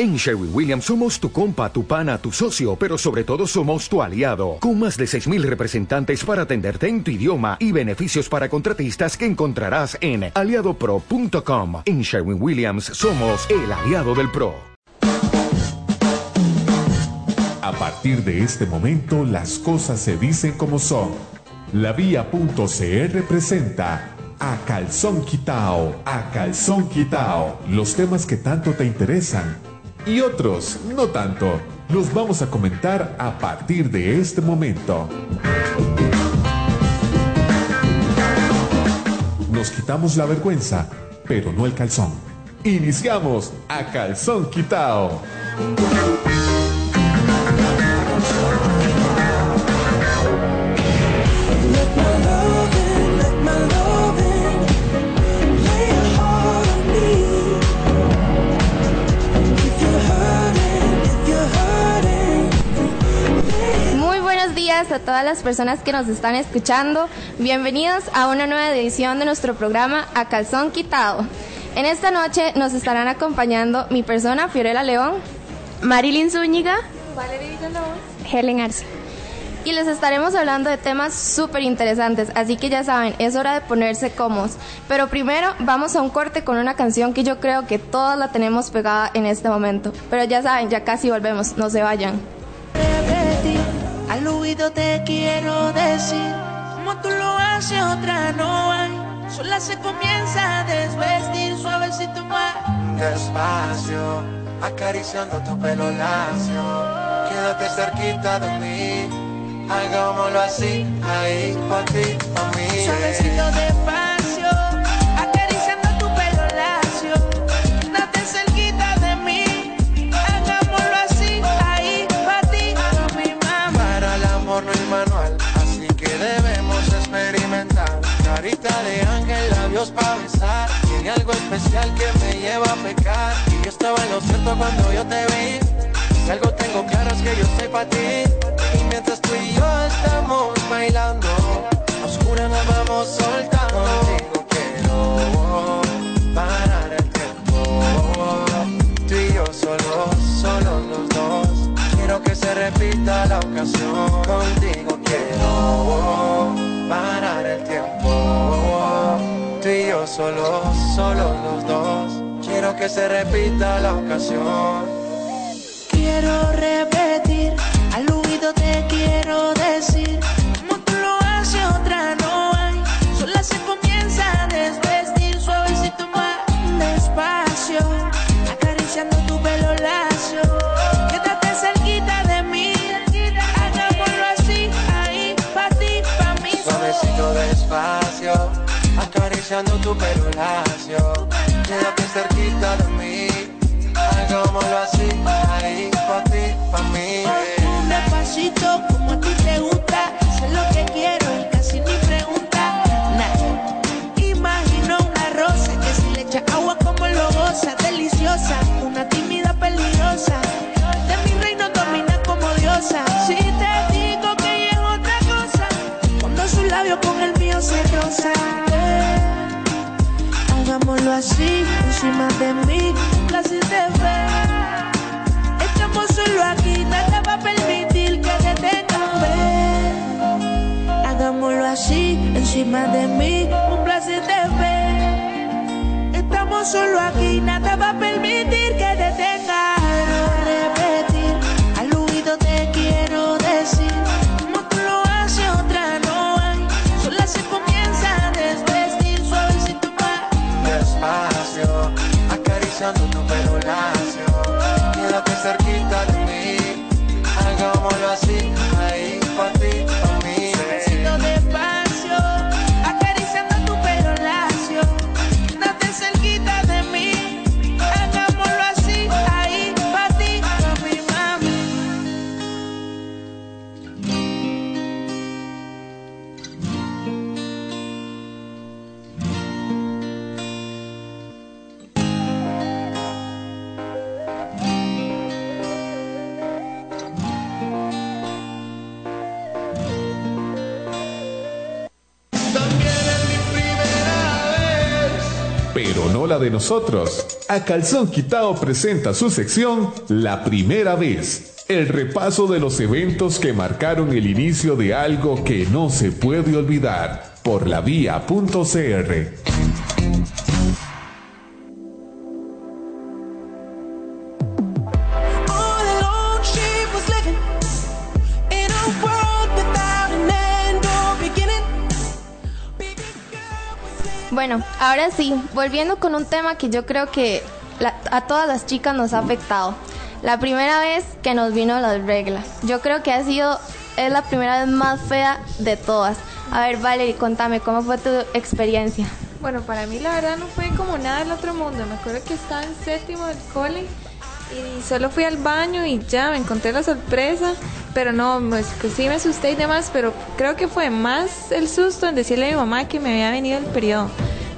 En Sherwin Williams somos tu compa, tu pana, tu socio, pero sobre todo somos tu aliado, con más de 6.000 representantes para atenderte en tu idioma y beneficios para contratistas que encontrarás en aliadopro.com. En Sherwin Williams somos el aliado del PRO. A partir de este momento las cosas se dicen como son. La vía.cr presenta a calzón quitao, a calzón quitao, los temas que tanto te interesan y otros no tanto. Los vamos a comentar a partir de este momento. Nos quitamos la vergüenza, pero no el calzón. Iniciamos a calzón quitao. a todas las personas que nos están escuchando. Bienvenidos a una nueva edición de nuestro programa A Calzón Quitado. En esta noche nos estarán acompañando mi persona, Fiorella León, Marilyn Zúñiga, Valeria Villalobos, Helen Arce. Y les estaremos hablando de temas súper interesantes, así que ya saben, es hora de ponerse cómodos. Pero primero vamos a un corte con una canción que yo creo que todas la tenemos pegada en este momento. Pero ya saben, ya casi volvemos, no se vayan. Al oído te quiero decir, como tú lo haces, otra no hay. Sola se comienza a desvestir, suavecito más. Despacio, acariciando tu pelo lacio. Quédate cerquita de mí, hagámoslo así, ahí, pa' ti, pa' mí. Suavecito despacio, labios para besar. Tiene algo especial que me lleva a pecar. Y yo estaba en lo cierto cuando yo te vi. Si algo tengo claro es que yo soy para ti. Y mientras tú y yo estamos bailando, a nos vamos soltando. Contigo quiero parar el tiempo. Tú y yo solos, solos los dos. Quiero que se repita la ocasión. Contigo quiero parar el tiempo. Tú y yo solos, solos los dos. Quiero que se repita la ocasión. Quiero repetir, al oído te quiero decir, acariciando tu pelo lacio. Quédate cerquita de mí, hagámoslo así, así, encima de mí, casi te ve. Estamos solo aquí, nada va a permitir que te tengan ver. Hagámoslo así, encima de mí, un placer te ver. Estamos solo aquí, nada va a permitir que acariciando tu pelo lacio. De nosotros. A Calzón Quitao presenta su sección La Primera Vez. El repaso de los eventos que marcaron el inicio de algo que no se puede olvidar por la vía.cr. Bueno, ahora sí, volviendo con un tema que yo creo que a todas las chicas nos ha afectado. La primera vez que nos vino las reglas. Yo creo que ha sido, es la primera vez más fea de todas. A ver, Valerie, contame, ¿cómo fue tu experiencia? Bueno, para mí la verdad no fue como nada del otro mundo. Me acuerdo que estaba en séptimo del cole y solo fui al baño y ya me encontré la sorpresa. Pero no, pues, pues sí me asusté y demás, pero creo que fue más el susto en decirle a mi mamá que me había venido el periodo.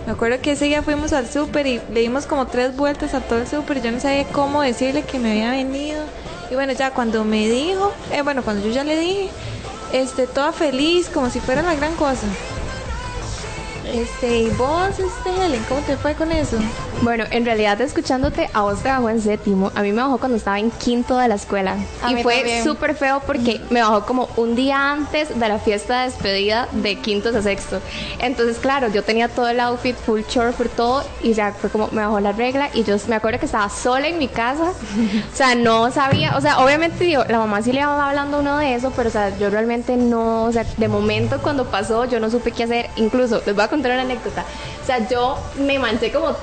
Me acuerdo que ese día fuimos al súper y le dimos como tres vueltas a todo el súper yo no sabía cómo decirle que me había venido. Y bueno, ya cuando me dijo, eh, bueno, cuando yo ya le dije, este, toda feliz, como si fuera la gran cosa. Este, ¿y vos, este, Helen, cómo te fue con eso? Bueno, en realidad escuchándote, a vos te bajó en séptimo. A mí me bajó cuando estaba en quinto de la escuela. y fue súper feo porque me bajó como un día antes de la fiesta de despedida de quinto a sexto. Entonces, claro, yo tenía todo el outfit full short por todo y ya fue como me bajó la regla y yo me acuerdo que estaba sola en mi casa. o sea, no sabía, o sea, obviamente digo, la mamá sí le iba hablando uno de eso, pero o sea, yo realmente no, o sea, de momento cuando pasó yo no supe qué hacer. Incluso, les voy a contar una anécdota. O sea, yo me manché como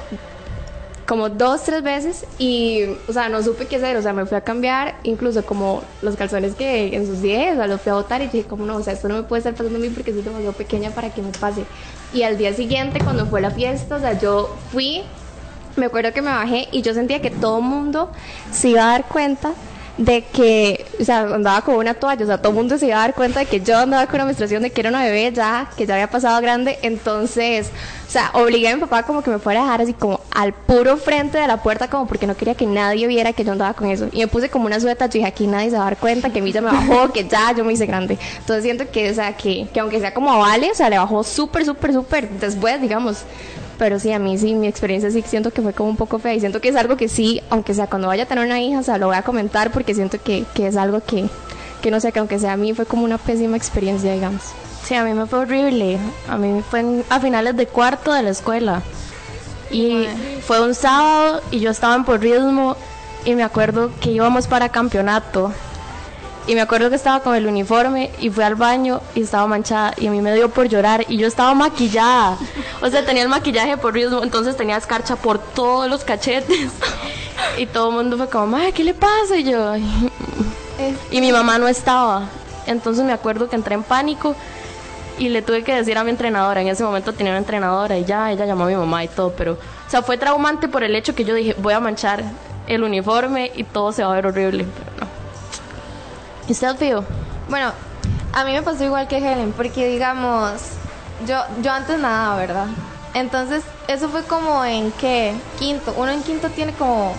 como dos, tres veces y, o sea, no supe qué hacer, o sea, me fui a cambiar, incluso como los calzones que en sus 10, o sea, los fui a botar y dije, como no, o sea, esto no me puede estar pasando a mí porque soy demasiado pequeña para que me pase. Y al día siguiente, cuando fue la fiesta, o sea, yo fui, me acuerdo que me bajé y yo sentía que todo el mundo se iba a dar cuenta de que, o sea, andaba con una toalla, o sea, todo el mundo se iba a dar cuenta de que yo andaba con una menstruación, de que era una bebé ya, que ya había pasado grande, entonces, o sea, obligué a mi papá como que me fuera a dejar así como al puro frente de la puerta, como porque no quería que nadie viera que yo andaba con eso, y me puse como una sueta, yo dije, aquí nadie se va a dar cuenta, que a mí ya me bajó, que ya yo me hice grande, entonces siento que, o sea, que, que aunque sea como Vale, o sea, le bajó súper, súper, súper después, digamos, pero sí, a mí sí, mi experiencia sí siento que fue como un poco fea y siento que es algo que sí, aunque sea cuando vaya a tener una hija, o sea, lo voy a comentar porque siento que, que es algo que, que no sé, que aunque sea a mí fue como una pésima experiencia, digamos. Sí, a mí me fue horrible. A mí fue a finales de cuarto de la escuela. Y fue un sábado y yo estaba en por ritmo y me acuerdo que íbamos para campeonato y me acuerdo que estaba con el uniforme y fui al baño y estaba manchada y a mí me dio por llorar y yo estaba maquillada. O sea, tenía el maquillaje por ritmo, entonces tenía escarcha por todos los cachetes. Y todo el mundo fue como, madre, ¿qué le pasa? Y yo, y mi mamá no estaba. Entonces me acuerdo que entré en pánico y le tuve que decir a mi entrenadora, en ese momento tenía una entrenadora y ya, ella llamó a mi mamá y todo, pero, o sea, fue traumante por el hecho que yo dije, voy a manchar el uniforme y todo se va a ver horrible, pero no. ¿Y usted, Fío? Bueno, a mí me pasó igual que Helen, porque digamos, yo, yo antes nada, ¿verdad? Entonces, eso fue como en qué? Quinto. Uno en quinto tiene como.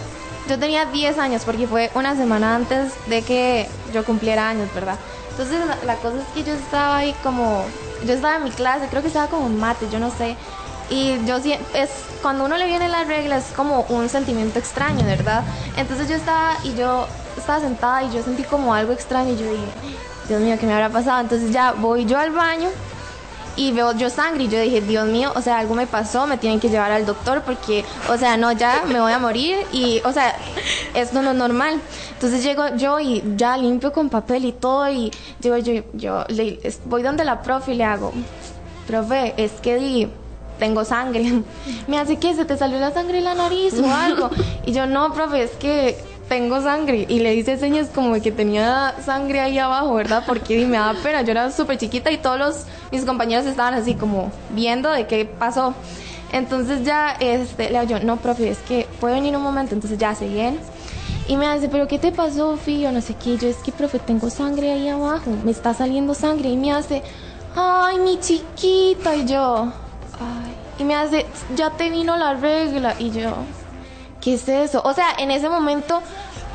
Yo tenía 10 años, porque fue una semana antes de que yo cumpliera años, ¿verdad? Entonces, la, cosa es que yo estaba ahí como. Yo estaba en mi clase, creo que estaba como en mate, yo no sé. Y yo es cuando uno le vienen las reglas es como un sentimiento extraño, ¿verdad? Entonces yo estaba y yo estaba sentada y yo sentí como algo extraño y yo dije, Dios mío, ¿qué me habrá pasado? Entonces ya voy yo al baño y veo yo sangre y yo dije, Dios mío, o sea, algo me pasó, me tienen que llevar al doctor porque, o sea, no, ya me voy a morir y, o sea, esto no es normal. Entonces llego yo y ya limpio con papel y todo y yo, yo, yo le, voy donde la profe y le hago, profe, es que di, tengo sangre. Me hace que se te salió la sangre en la nariz o algo. Y yo, no, profe, es que tengo sangre. Y le hice señas como que tenía sangre ahí abajo, ¿verdad? Porque me daba pena. Yo era súper chiquita y todos los, mis compañeros estaban así como viendo de qué pasó. Entonces ya este, le digo yo, no, profe, es que puede venir un momento. Entonces ya se viene. Y me dice, ¿pero qué te pasó, Fío? No sé qué. Yo, es que, profe, tengo sangre ahí abajo. Me está saliendo sangre. Y me hace, ay, mi chiquita. Y yo, ay. Y me hace, ya te vino la regla. Y yo, ¿qué es eso? O sea, en ese momento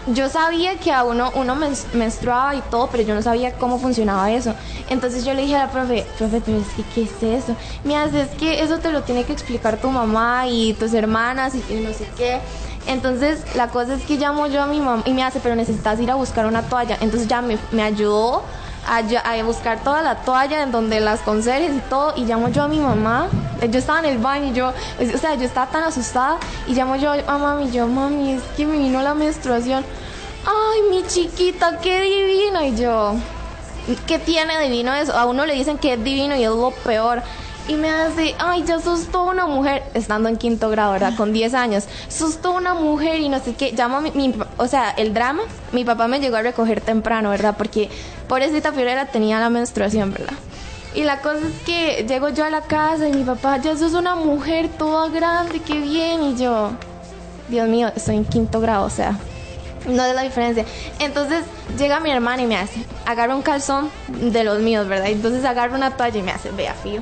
yo sabía que a uno, uno menstruaba y todo, pero yo no sabía cómo funcionaba eso. Entonces yo le dije a la profe, profe, pero es que, ¿qué es eso? Me hace, es que eso te lo tiene que explicar tu mamá y tus hermanas y, no sé qué. Entonces la cosa es que llamo yo a mi mamá y me hace, pero necesitas ir a buscar una toalla. Entonces ya me, me ayudó a, buscar toda la toalla en donde las conserjes y todo y llamo yo a mi mamá. Yo estaba en el baño y yo o sea yo estaba tan asustada y llamo yo a mami yo mami es que me vino la menstruación ay mi chiquita qué divina y yo ¿qué tiene divino eso? a uno le dicen que es divino y es lo peor y me hace, ay, ya sos toda una mujer, estando en quinto grado, ¿verdad? Con 10 años, sos toda una mujer y no sé qué, llamo a mi, o sea, el drama, mi papá me llegó a recoger temprano, ¿verdad? Porque pobrecita Fiorella tenía la menstruación, ¿verdad? Y la cosa es que llego yo a la casa y mi papá, ya sos una mujer toda grande, qué bien, y yo, Dios mío, estoy en quinto grado, o sea, no es la diferencia. Entonces llega mi hermana y me hace, agarra un calzón de los míos, ¿verdad? Entonces agarra una toalla y me hace, vea, fío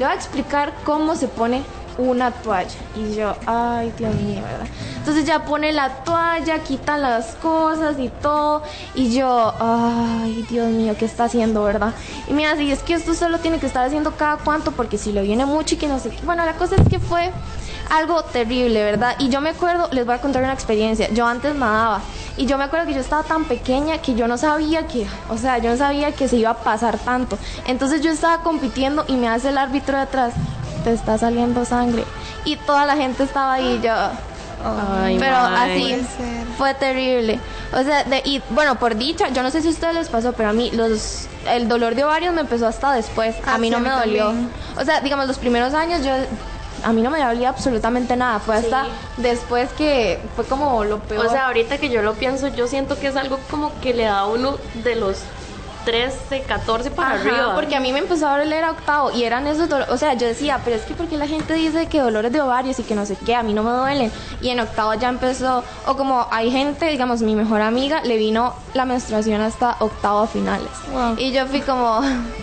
le voy a explicar cómo se pone una toalla. Y yo, ay, Dios mío, ¿verdad? Entonces ya pone la toalla, quita las cosas y todo. Y yo, ay, Dios mío, ¿qué está haciendo, verdad? Y mira, si es que esto solo tiene que estar haciendo cada cuánto, porque si le viene mucho y que no sé qué. Bueno, la cosa es que fue algo terrible, ¿verdad? Y yo me acuerdo, les voy a contar una experiencia. Yo antes nadaba y yo me acuerdo que yo estaba tan pequeña que yo no sabía que, o sea, yo no sabía que se iba a pasar tanto. Entonces yo estaba compitiendo y me hace el árbitro de atrás, te está saliendo sangre. Y toda la gente estaba ahí, yo... pero así fue terrible. O sea, de, y bueno, por dicha, yo no sé si a ustedes les pasó, pero a mí los el dolor de ovarios me empezó hasta después. a mí no me dolió. O sea, digamos, los primeros años yo a mí no me dolía absolutamente nada. Fue hasta después que fue como lo peor. O sea, ahorita que yo lo pienso, yo siento que es algo como que le da a uno de los 13, 14 para arriba. Porque a mí me empezó a doler a octavo y eran esos dolores. O sea, yo decía, pero es que porque la gente dice que dolores de ovarios y que no sé qué, a mí no me duelen. Y en octavo ya empezó, o como hay gente, digamos, mi mejor amiga, le vino la menstruación hasta octavo a finales. Y yo fui como,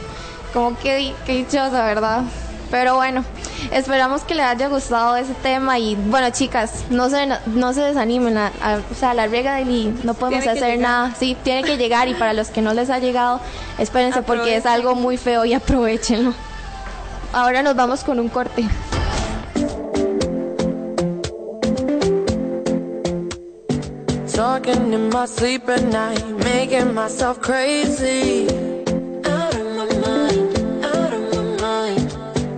como que, que dichosa, ¿verdad? Pero bueno, esperamos que les haya gustado ese tema y bueno chicas, no se, no se desanimen, a, o sea, la riega de no podemos hacer nada, sí, tiene que llegar y para los que no les ha llegado, espérense porque es algo muy feo y aprovechenlo. Ahora nos vamos con un corte. Talking in my sleep at night, making myself crazy.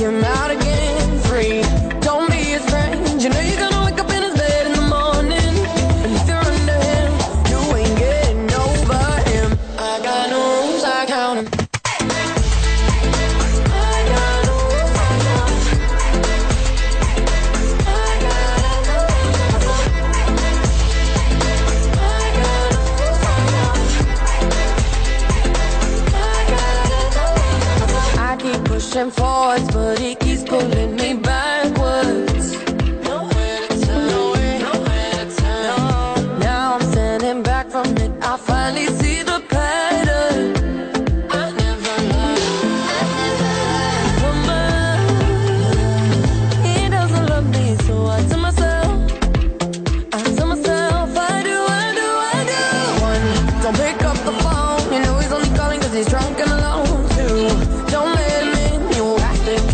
came out again. and forwards, but it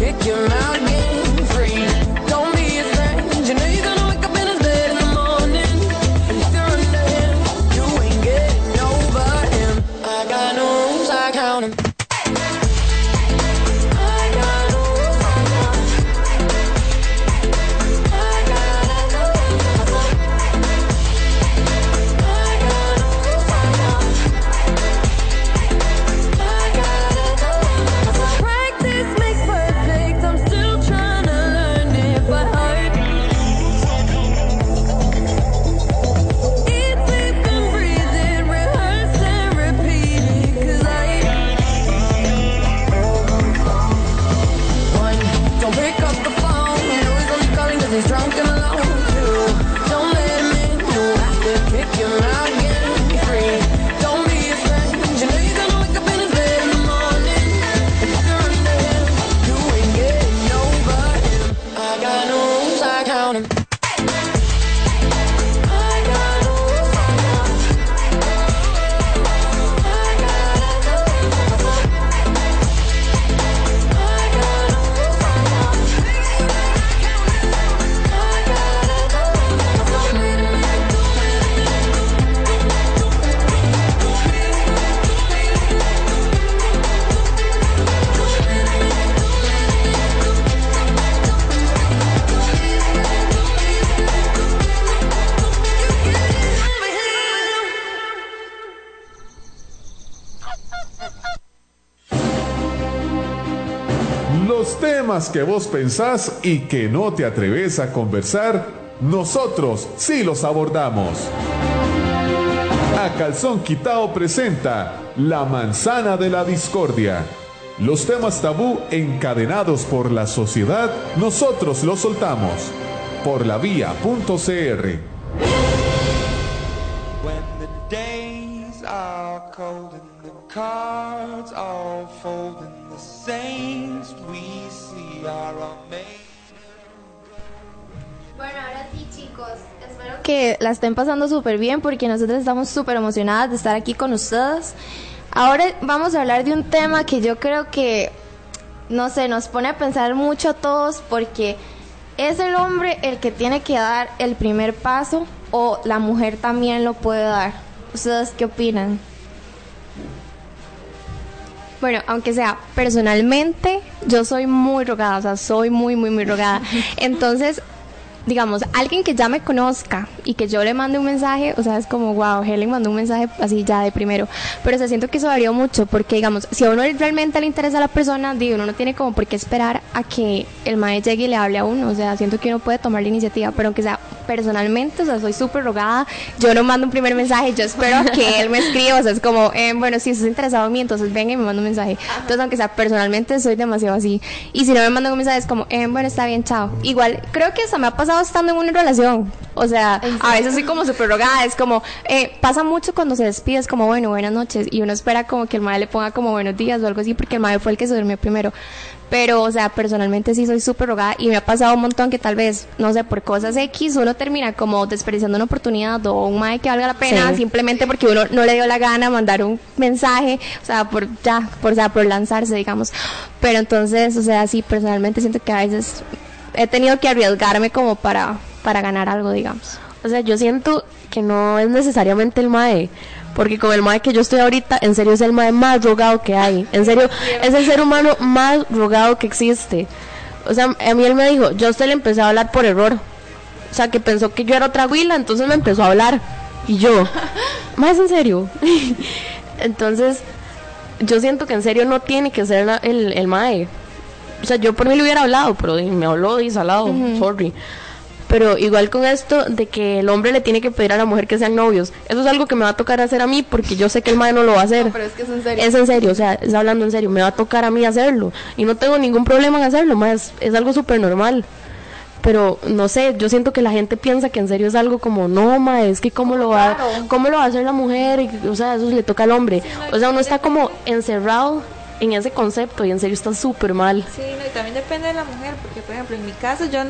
Pick your. Que vos pensás y que no te atreves a conversar, nosotros sí los abordamos. A Calzón Quitao presenta La manzana de la discordia. Los temas tabú encadenados por la sociedad, nosotros los soltamos. Por la vía.cr. Bueno, ahora sí, chicos. Espero que la estén pasando súper bien porque nosotros estamos súper emocionadas de estar aquí con ustedes. Ahora vamos a hablar de un tema que yo creo que, no sé, nos pone a pensar mucho a todos porque es el hombre el que tiene que dar el primer paso o la mujer también lo puede dar. ¿Ustedes qué opinan? Bueno, aunque sea personalmente, yo soy muy rogada, o sea, soy muy, muy, muy rogada. Entonces, digamos, alguien que ya me conozca y que yo le mande un mensaje, o sea, es como, wow, Helen mandó un mensaje así ya de primero. Pero se siento que eso varía mucho, porque, digamos, si a uno realmente le interesa a la persona, digo, uno no tiene como por qué esperar a que el maestro llegue y le hable a uno. O sea, siento que uno puede tomar la iniciativa, pero aunque sea personalmente, o sea, soy súper rogada, yo no mando un primer mensaje, yo espero que él me escriba, o sea, es como, eh, bueno, si estás interesado en mí, entonces venga y me manda un mensaje. Entonces, aunque sea personalmente, soy demasiado así. Y si no me manda un mensaje, es como, eh, bueno, está bien, chao. Igual, creo que eso me ha pasado estando en una relación. O sea, a veces soy como súper rogada. Es como, eh, pasa mucho cuando se despide, es como, bueno, buenas noches. Y uno espera como que el madre le ponga como buenos días o algo así, porque el madre fue el que se durmió primero. Pero, o sea, personalmente sí soy súper rogada y me ha pasado un montón que tal vez, no sé, por cosas X uno termina como desperdiciando una oportunidad o un madre que valga la pena simplemente porque uno no le dio la gana mandar un mensaje, o sea, por ya, por, o sea, por lanzarse, digamos. Pero entonces, o sea, sí, personalmente siento que a veces he tenido que arriesgarme como para para ganar algo, digamos. O sea, yo siento que no es necesariamente el MAE, porque con el MAE que yo estoy ahorita, en serio es el MAE más rogado que hay. En serio, es el ser humano más rogado que existe. O sea, a mí él me dijo, yo a usted le empecé a hablar por error. O sea, que pensó que yo era otra huila, entonces me empezó a hablar. Y yo, más en serio. entonces, yo siento que en serio no tiene que ser el, el MAE. O sea, yo por mí le hubiera hablado, pero me habló y salado, sorry. Pero igual con esto de que el hombre le tiene que pedir a la mujer que sean novios, eso es algo que me va a tocar hacer a mí porque yo sé que el madre no lo va a hacer. pero es que es en serio. Es en serio, o sea, es hablando en serio, me va a tocar a mí hacerlo. Y no tengo ningún problema en hacerlo, más es algo súper normal. Pero no sé, yo siento que la gente piensa que en serio es algo como, no, ma, es que cómo lo va, cómo lo va a hacer la mujer, o sea, eso le toca al hombre. O sea, uno está como encerrado en ese concepto y en serio está súper mal. Sí, no, y también depende de la mujer, porque por ejemplo, en mi caso yo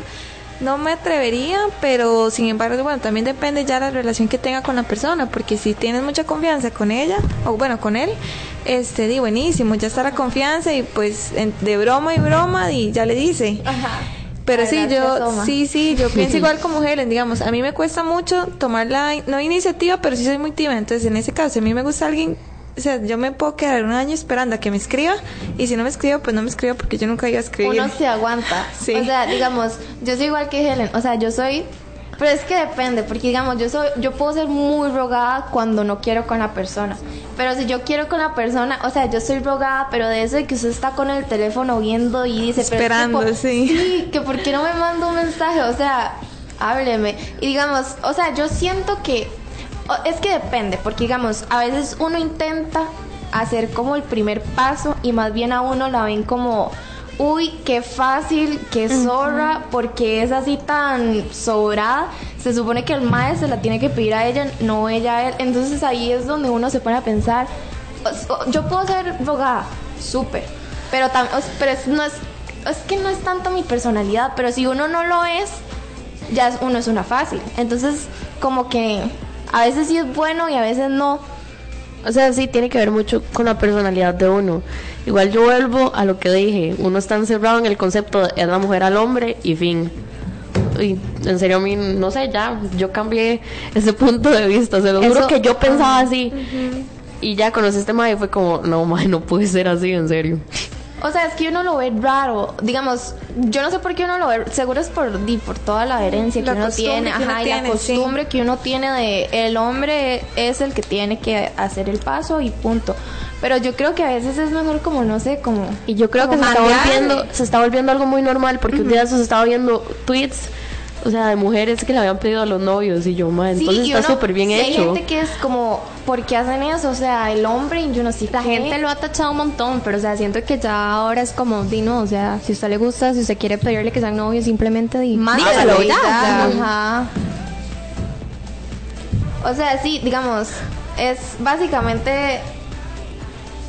no me atrevería, pero sin embargo, bueno, también depende ya la relación que tenga con la persona, porque si tienes mucha confianza con ella, o bueno, con él, este, di buenísimo, ya está la confianza y pues de broma y broma y ya le dice. Pero sí, yo, sí, sí, yo pienso igual como Helen, digamos, a mí me cuesta mucho tomar la, no iniciativa, pero sí soy muy tímida, entonces en ese caso, a mí me gusta alguien o sea, yo me puedo quedar un año esperando a que me escriba y si no me escribo, pues no me escribo porque yo nunca iba a escribir. Uno se aguanta. Sí. O sea, digamos, yo soy igual que Helen, o sea, yo soy pero es que depende, porque digamos, yo soy yo puedo ser muy rogada cuando no quiero con la persona. Pero si yo quiero con la persona, o sea, yo soy rogada, pero de eso de que usted está con el teléfono viendo y dice, esperando, sí. Sí, que por qué no me manda un mensaje, o sea, hábleme. Y digamos, o sea, yo siento que es que depende, porque digamos, a veces uno intenta hacer como el primer paso y más bien a uno la ven como, uy, qué fácil, qué zorra, porque es así tan sobrada. Se supone que el maestro se la tiene que pedir a ella, no ella a él. Entonces ahí es donde uno se pone a pensar, yo puedo ser rogada, súper, pero, pero es, no es, es que no es tanto mi personalidad, pero si uno no lo es, ya uno es una fácil. Entonces, como que a veces sí es bueno y a veces no. O sea, sí tiene que ver mucho con la personalidad de uno. Igual yo vuelvo a lo que dije, uno está encerrado en el concepto de es la mujer al hombre y fin. Y en serio a mí, no sé, ya, yo cambié ese punto de vista, se lo juro que yo pensaba así. Y ya conocí este mae y fue como, no, mae, no puede ser así, en serio. O sea, es que uno lo ve raro. Digamos, yo no sé por qué uno lo ve. Seguro es por, por toda la herencia que uno tiene. Ajá, y la costumbre que uno tiene de el hombre es el que tiene que hacer el paso y punto. Pero yo creo que a veces es mejor como, no sé, como... Y yo creo que se está, volviendo, se está volviendo algo muy normal porque un día se estaba viendo tweets o sea, de mujeres que le habían pedido a los novios y yo, más entonces está súper bien hecho. Hay gente que es como, ¿por qué hacen eso? O sea, el hombre y yo no sé. La gente lo ha tachado un montón, pero o sea, siento que ya ahora es como, di no, o sea, si a usted le gusta, si usted quiere pedirle que sean novios, simplemente di, mándalo ya. Ajá. O sea, sí, digamos, es básicamente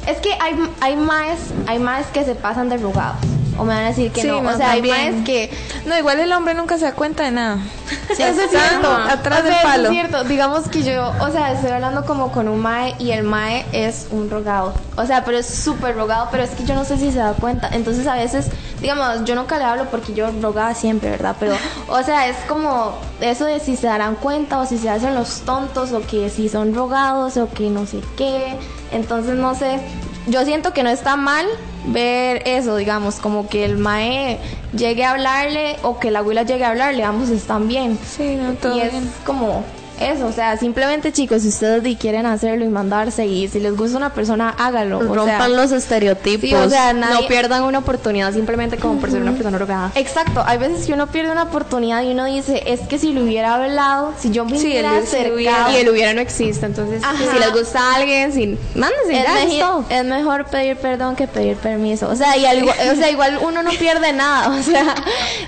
es que hay, hay más hay más que se pasan de rugados o me van a decir que no. O sea, hay más que. No, igual el hombre nunca se da cuenta de nada. Sí, eso es cierto. Atrás del palo. es cierto. Digamos que yo, o sea, estoy hablando como con un mae y el mae es un rogado. O sea, pero es súper rogado, pero es que yo no sé si se da cuenta. Entonces a veces, digamos, yo nunca le hablo porque yo rogaba siempre, ¿verdad? Pero, o sea, es como eso de si se darán cuenta o si se hacen los tontos o que si son rogados o que no sé qué. Entonces, no sé. Yo siento que no está mal ver eso, digamos, como que el mae llegue a hablarle o que la abuela llegue a hablarle, ambos están bien. Sí, no, todo y es como eso, o sea, simplemente chicos, si ustedes quieren hacerlo y mandarse y si les gusta una persona, hágalo. Rompan los estereotipos. o sea, no pierdan una oportunidad simplemente como por ser una persona rogada. Exacto, hay veces que uno pierde una oportunidad y uno dice, es que si lo hubiera hablado, si yo me hubiera acercado. y el hubiera no existe, entonces si les gusta a alguien, si, mándense, es, mejor, es mejor pedir perdón que pedir permiso. O sea, y o sea, igual uno no pierde nada, o sea,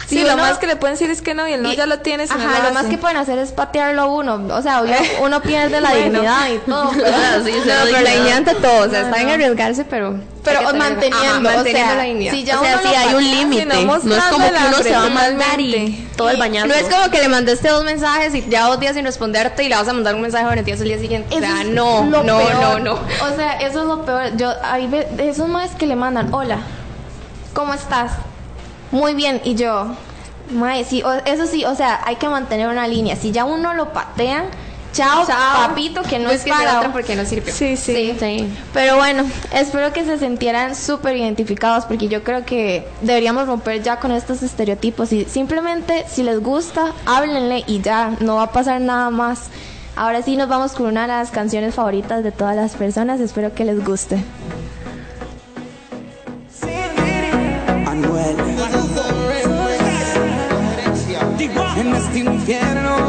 si lo más que le pueden decir es que no y el no ya lo tienes. Ajá, lo, más que pueden hacer es patearlo uno o sea, uno pierde la dignidad y todo. Pero, la dignidad ante todo, o sea, está en arriesgarse, pero pero manteniendo, o sea, la dignidad. Si ya o sea, sí hay un límite. no, es como que uno se va a mandar y todo el bañazo. No es como que le mandaste dos mensajes y ya dos días sin responderte y le vas a mandar un mensaje a Valentín el día siguiente. o sea, no, no, no, no. O sea, eso es lo peor. Yo, hay esos más que le mandan, hola, ¿cómo estás? Muy bien, y yo, Mae, sí, eso sí, o sea, hay que mantener una línea. Si ya uno lo patean, chao, papito, que no es, para otro porque no sirve. Sí, sí, sí, Pero bueno, espero que se sintieran súper identificados porque yo creo que deberíamos romper ya con estos estereotipos y simplemente si les gusta, háblenle y ya, no va a pasar nada más. Ahora sí nos vamos con una de las canciones favoritas de todas las personas, espero que les guste. Este infierno.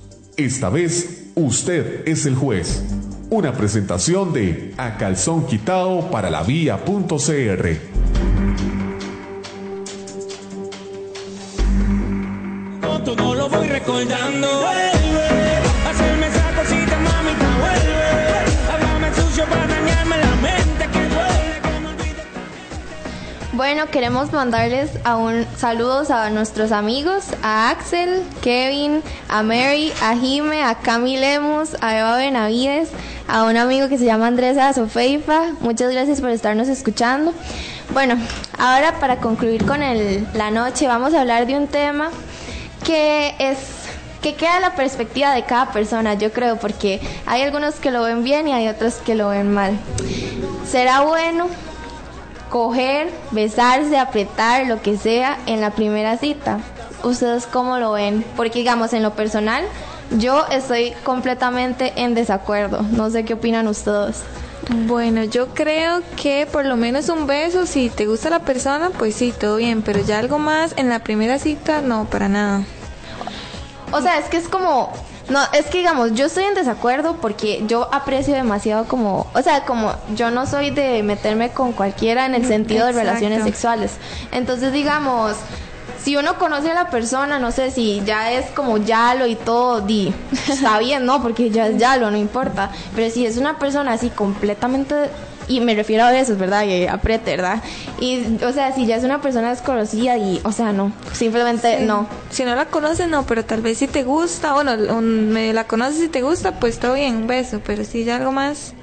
Esta vez, usted es el juez. Una presentación de A Calzón Quitado para la Vía.cr. todo lo voy recordando. Bueno, queremos mandarles a un saludos a nuestros amigos, a Axel, Kevin, a Mary, a Jime, a Cami Lemus, a Eva Benavides, a un amigo que se llama Andrés Azofeifa. Muchas gracias por estarnos escuchando. Bueno, ahora para concluir con el, la noche vamos a hablar de un tema que es que queda la perspectiva de cada persona, yo creo, porque hay algunos que lo ven bien y hay otros que lo ven mal. ¿Será bueno coger, besarse, apretar, lo que sea en la primera cita. ¿Ustedes cómo lo ven? Porque digamos, en lo personal, yo estoy completamente en desacuerdo. No sé qué opinan ustedes. Bueno, yo creo que por lo menos un beso, si te gusta la persona, pues sí, todo bien, pero ya algo más en la primera cita, no, para nada. O sea, es que es como no, es que digamos, yo estoy en desacuerdo porque yo aprecio demasiado como, o sea, como yo no soy de meterme con cualquiera en el sentido de relaciones sexuales. Entonces, digamos, si uno conoce a la persona, no sé si ya es como yalo y todo, di, está bien, ¿no? Porque ya es yalo, no importa. Pero si es una persona así completamente y me refiero a besos, ¿verdad? Y apriete, ¿verdad? Y, o sea, si ya es una persona desconocida y, o sea, no, simplemente no. Si no la conoces, no, pero tal vez si te gusta, bueno, me la conoces y te gusta, pues todo bien, un beso, pero si ya algo más...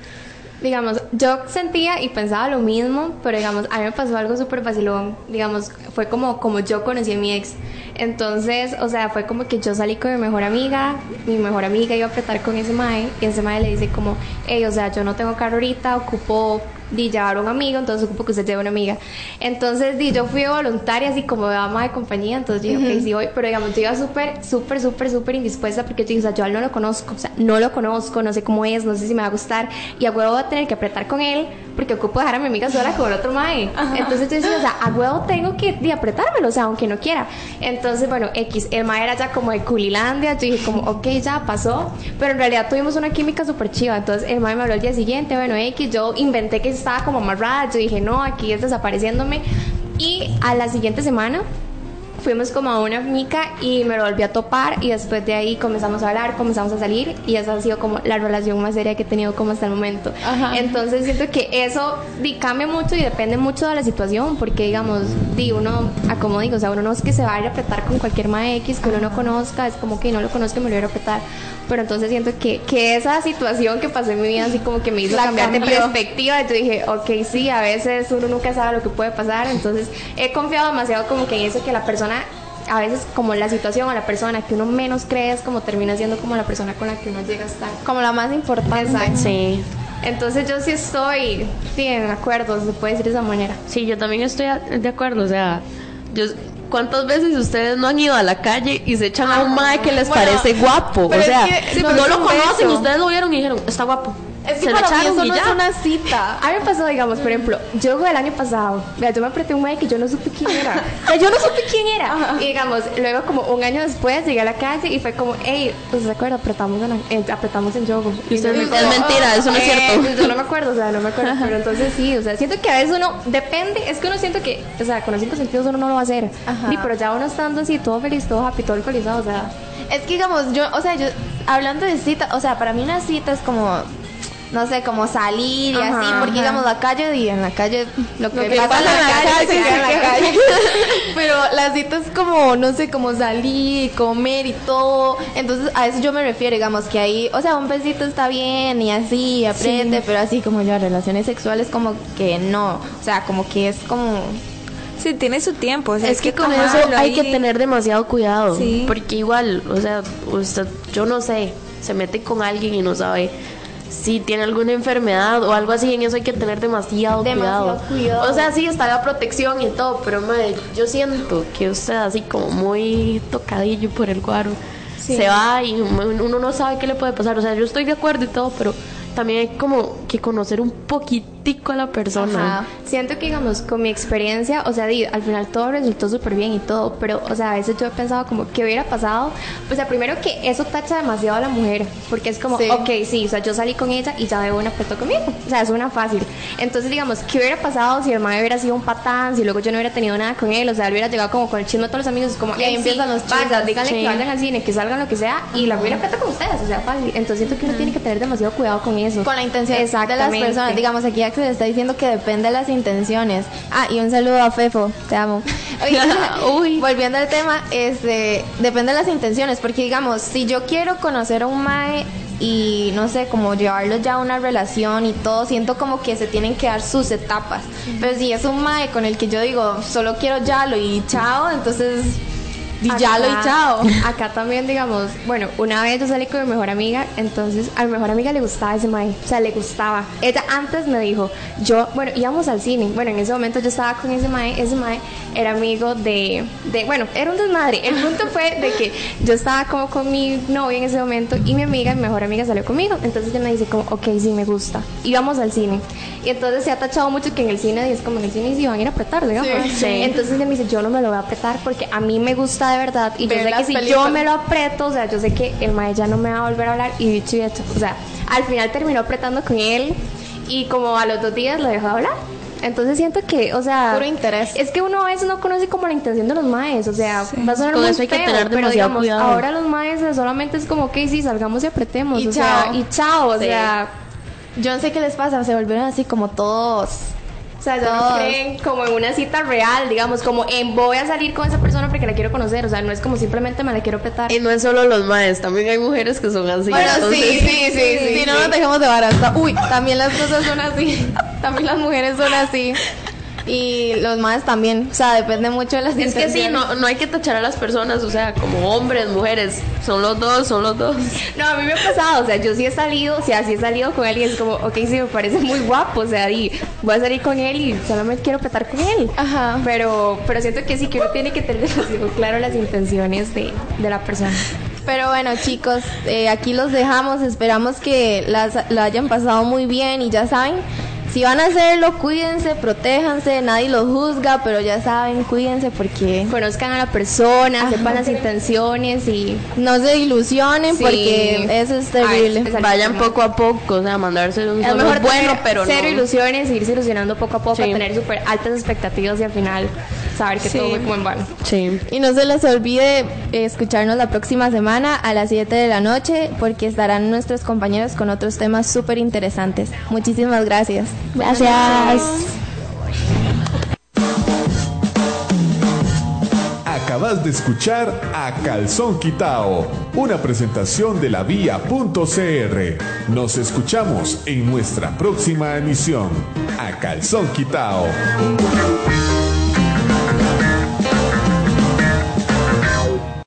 Digamos, yo sentía y pensaba lo mismo, pero digamos, a mí me pasó algo súper vacilón. Digamos, fue como, como yo conocí a mi ex. Entonces, o sea, fue como que yo salí con mi mejor amiga, mi mejor amiga iba a apretar con ese mae, y ese mae le dice como, hey, o sea, yo no tengo carro ahorita, ocupo di llevar un amigo, entonces ocupo que usted lleve una amiga. Entonces, di, yo fui voluntaria, así como dama de compañía, entonces dije, ok, sí voy, pero digamos, yo iba súper, súper, súper, súper indispuesta porque yo dije, o sea, yo a él no lo conozco, o sea, no lo conozco, no sé cómo es, no sé si me va a gustar, y a huevo voy a tener que apretar con él porque ocupo dejar a mi amiga sola con el otro mae. Entonces yo decía, o sea, a huevo tengo que di, apretármelo, o sea, aunque no quiera. Entonces, bueno, X, el mae era ya como de Culilandia, yo dije como, ok, ya pasó, pero en realidad tuvimos una química súper chiva, entonces el mae me habló el día siguiente, bueno, X, yo inventé que estaba como amarrada, yo dije, no, aquí es desapareciéndome. Y a la siguiente semana fuimos como a una mica y me lo volví a topar y después de ahí comenzamos a hablar, comenzamos a salir y esa ha sido como la relación más seria que he tenido como hasta el momento. Entonces siento que eso cambia mucho y depende mucho de la situación porque digamos, di uno, a como digo, o sea, uno no es que se vaya a apretar con cualquier ma X que uno no conozca, es como que no lo conozco me lo voy a apretar. Pero entonces siento que, que esa situación que pasó en mi vida así como que me hizo cambiar de perspectiva. Y yo dije, ok, sí, a veces uno nunca sabe lo que puede pasar. Entonces he confiado demasiado como que en eso que la persona a veces como la situación o la persona que uno menos cree es como termina siendo como la persona con la que uno llega a estar. Como la más importante. Exacto. Sí. Entonces yo sí estoy, sí, en acuerdo, se puede decir de esa manera. Sí, yo también estoy de acuerdo, o sea, yo ¿Cuántas veces ustedes no han ido a la calle y se echan a un mae que les parece guapo? O sea, no, lo conocen, ustedes lo vieron y dijeron, está guapo. Es que para mí eso no es una cita. A mí me pasó, digamos, por ejemplo, yo el año pasado, mira, yo me apreté un mae que yo no supe quién era. o sea, yo no supe quién era. Y digamos, luego como un año después llegué a la calle y fue como, hey, pues se acuerda, apretamos en, apretamos en yogo. Y usted es mentira, eso no es cierto. Eh, yo no me acuerdo, o sea, no me acuerdo. Pero entonces sí, o sea, siento que a veces uno, depende, es que uno siento que, o sea, con los cinco sentidos uno no lo va a hacer. Sí, pero ya uno estando así, todo feliz, todo happy, todo alcoholizado, o sea. Es que digamos, yo, o sea, yo, hablando de cita, o sea, para mí una cita es como no sé, como salir y así, porque digamos la calle y en la calle lo que, que pasa, pasa en la calle, se queda en la calle. Pero la cita es como, no sé, como salir y comer y todo. Entonces a eso yo me refiero, digamos que ahí, o sea, un besito está bien y así, aprende, pero así como ya relaciones sexuales como que no, o sea, como que es como Sí, tiene su tiempo. o sea, Es que con tomarlo eso hay ahí. que tener demasiado cuidado. Sí. Porque igual, o sea, usted, yo no sé, se mete con alguien y no sabe si tiene alguna enfermedad o algo así, en eso hay que tener demasiado, Demasiado cuidado. cuidado. O sea, sí, está la protección y todo, pero madre, yo siento que usted así como muy tocadillo por el guaro se va y uno no sabe qué le puede pasar. O sea, yo estoy de acuerdo y todo, pero también hay como que conocer un poquitico a la persona. Ajá. Siento que, digamos, con mi experiencia, o sea, di, al final todo resultó súper bien y todo, pero, o sea, a veces yo he pensado como, ¿qué hubiera pasado? O sea, primero que eso tacha demasiado a la mujer, porque es como, Sí. ok, sí, o sea, yo salí con ella y ya de una apretó conmigo, o sea, es una fácil. Entonces, digamos, ¿qué hubiera pasado si el mae hubiera sido un patán, si luego yo no hubiera tenido nada con él? O sea, él hubiera llegado como con el chisme de todos los amigos, es como, Y ahí "Ey, empiezan sí, los chismes". díganle Sí. que vayan al cine, que salgan lo que sea, y la hubiera apretó con ustedes, o sea, fácil. Entonces, siento que uno tiene que tener demasiado cuidado con eso. con la intención de las personas. Digamos, aquí Axel está diciendo que depende de las intenciones. Ah, y un saludo a Fefo, te amo. Oye, Uy. volviendo al tema, este, depende de las intenciones, porque digamos, si yo quiero conocer a un mae y no sé, como llevarlo ya a una relación y todo, siento como que se tienen que dar sus etapas. Pero si es un mae con el que yo digo, solo quiero yalo y chao, entonces di yalo y Acá- chao. Acá también, digamos, bueno, una vez yo salí con mi mejor amiga, entonces a mi mejor amiga le gustaba ese mae, o sea, le gustaba. Ella antes me dijo, yo, bueno, íbamos al cine, bueno, en ese momento yo estaba con ese mae, ese mae era amigo de, de bueno, era un desmadre. El punto fue de que yo estaba como con mi novia en ese momento y mi amiga, mi mejor amiga salió conmigo, entonces ella me dice como, ok, sí, me gusta. Íbamos al cine. Y entonces se ha tachado mucho que en el cine, es como en el cine sí van a ir a apretar, digamos. Sí. Entonces ella me dice, yo no me lo voy a apretar porque a mí me gusta de verdad y yo sé que si yo me lo aprieto, o sea, yo sé que el mae ya no me va a volver a hablar y dicho y hecho. O sea, al final terminó apretando con él y como a los dos días lo dejó de hablar. Entonces siento que, o sea, Puro interés. es que uno a veces no conoce como la intención de los maes, o sea, va a sonar Con muy eso hay que feo, tener pero demasiado digamos, cuidado. ahora los maes solamente es como que sí, salgamos y apretemos, Y o chao. sea, y chao, o Sí. sea, Yo no sé qué les pasa, se volvieron así como todos. O sea, ya no creen como en una cita real, digamos, como en voy a salir con esa persona porque la quiero conocer, o sea, no es como simplemente me la quiero apretar. Y no es solo los maes, también hay mujeres que son así. Bueno, entonces- sí, sí, sí, sí. Si no nos dejemos de barata. Uy, también las cosas son así. También las mujeres son así. Y los más también. O sea, depende mucho de las Es que sí, no, no hay que tachar a las personas, o sea, como hombres, mujeres, son los dos, son los dos. No, a mí me ha pasado, o sea, yo sí he salido, o sea, sí he salido con alguien, es como, ok, sí, me parece muy guapo, o sea, y voy a salir con él y solamente quiero petar con él. Ajá. Pero, pero siento que sí que uno tiene que tener demasiado claro las intenciones de, de la persona. Pero bueno, chicos, eh, aquí los dejamos. Esperamos que las, la hayan pasado muy bien. Y ya saben, si van a hacerlo, cuídense, protéjanse. Nadie los juzga, pero ya saben, cuídense porque Conozcan a la persona, Ajá. sepan las intenciones y... no se ilusionen Sí. porque eso es terrible. Ay. Vayan poco a poco, o sea, mandarse un Es solo mejor bueno, pero cero no. ilusiones, irse ilusionando poco a poco, Sí. tener súper altas expectativas y al final saber que Sí. todo fue como en vano. Sí. Y no se les olvide eh, escucharnos la próxima semana a las 7 de la noche porque estarán nuestros compañeros con otros temas súper interesantes. Muchísimas gracias. Gracias. Acabas de escuchar a Calzón Quitao, una presentación de la vía.cr. Nos escuchamos en nuestra próxima emisión. A Calzón Quitao.